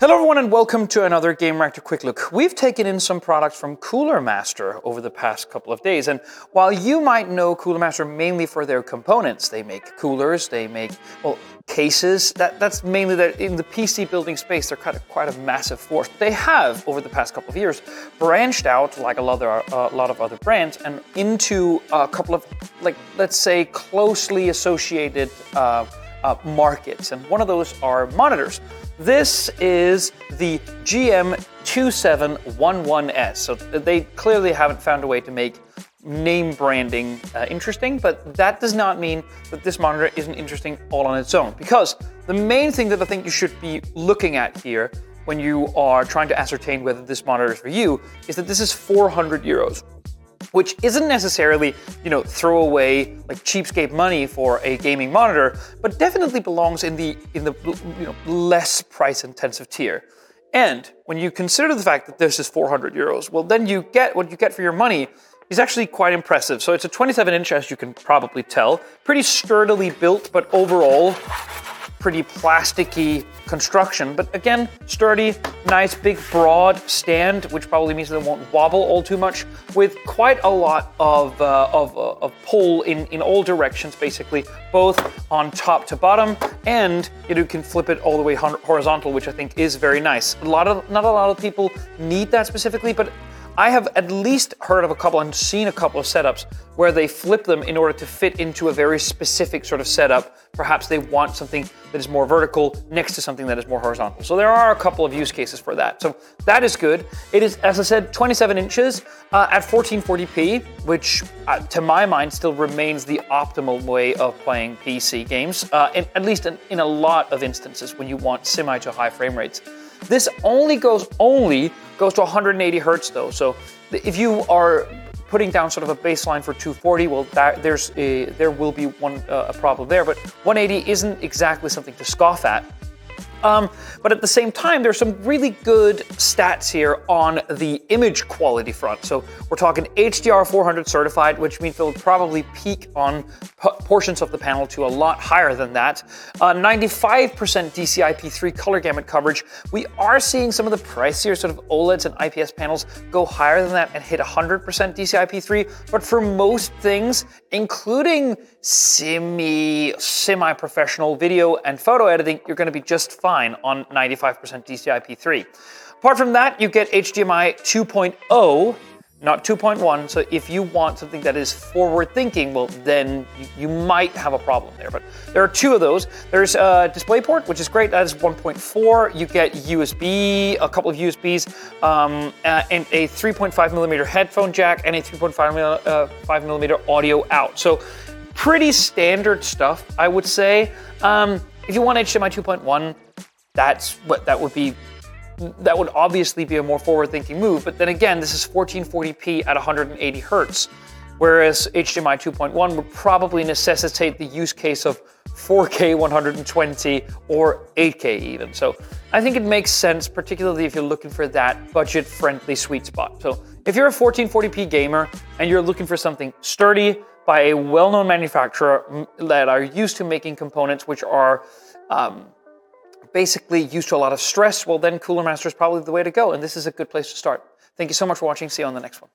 Hello everyone and welcome to another Game Gamereactor Quick Look. We've taken in some products from Cooler Master over the past couple of days and while you might know Cooler Master mainly for their components, they make coolers, they make, well, cases, that, that's mainly that in the PC building space, they're kind of quite a massive force. They have, over the past couple of years, branched out like a lot of, uh, a lot of other brands and into a couple of, like, let's say closely associated uh, uh, markets, and one of those are monitors. This is the GM2711S. So they clearly haven't found a way to make name branding uh, interesting, but that does not mean that this monitor isn't interesting all on its own. Because the main thing that I think you should be looking at here when you are trying to ascertain whether this monitor is for you is that this is 400 euros which isn't necessarily, you know, throw away like cheapskate money for a gaming monitor, but definitely belongs in the in the you know less price intensive tier. And when you consider the fact that this is 400 euros, well, then you get what you get for your money is actually quite impressive. So it's a 27 inch, as you can probably tell, pretty sturdily built, but overall pretty plasticky construction, but again, sturdy, nice, big, broad stand, which probably means it won't wobble all too much, with quite a lot of, uh, of, uh, of pull in, in all directions, basically, both on top to bottom, and you can flip it all the way horizontal, which I think is very nice. A lot of, not a lot of people need that specifically, but I have at least heard of a couple and seen a couple of setups where they flip them in order to fit into a very specific sort of setup. Perhaps they want something that is more vertical next to something that is more horizontal. So there are a couple of use cases for that. So that is good. It is, as I said, 27 inches uh, at 1440p, which uh, to my mind still remains the optimal way of playing PC games, uh, in, at least in, in a lot of instances when you want semi to high frame rates. This only goes only goes to 180 hertz though. So if you are putting down sort of a baseline for 240, well, that, there's a, there will be one uh, a problem there. But 180 isn't exactly something to scoff at. Um, but at the same time, there's some really good stats here on the image quality front. So we're talking HDR 400 certified, which means they'll probably peak on portions of the panel to a lot higher than that. 95% uh, DCI-P3 color gamut coverage. We are seeing some of the pricier sort of OLEDs and IPS panels go higher than that and hit 100% DCI-P3. But for most things, including semi semi-professional video and photo editing, you're going to be just fine on 95% DCI-P3. Apart from that, you get HDMI 2.0 not 2.1. So if you want something that is forward thinking, well, then you, might have a problem there. But there are two of those. There's a DisplayPort, which is great. That is 1.4. You get USB, a couple of USBs, um, uh, and a 3.5 millimeter headphone jack, and a 3.5 uh, millimeter audio out. So pretty standard stuff, I would say. Um, if you want HDMI 2.1, that's what that would be that would obviously be a more forward-thinking move. But then again, this is 1440p at 180 hertz, whereas HDMI 2.1 would probably necessitate the use case of 4K 120 or 8K even. So I think it makes sense, particularly if you're looking for that budget-friendly sweet spot. So if you're a 1440p gamer and you're looking for something sturdy by a well-known manufacturer that are used to making components which are um, basically used to a lot of stress, well then Cooler Master is probably the way to go, and this is a good place to start. Thank you so much for watching. See you on the next one.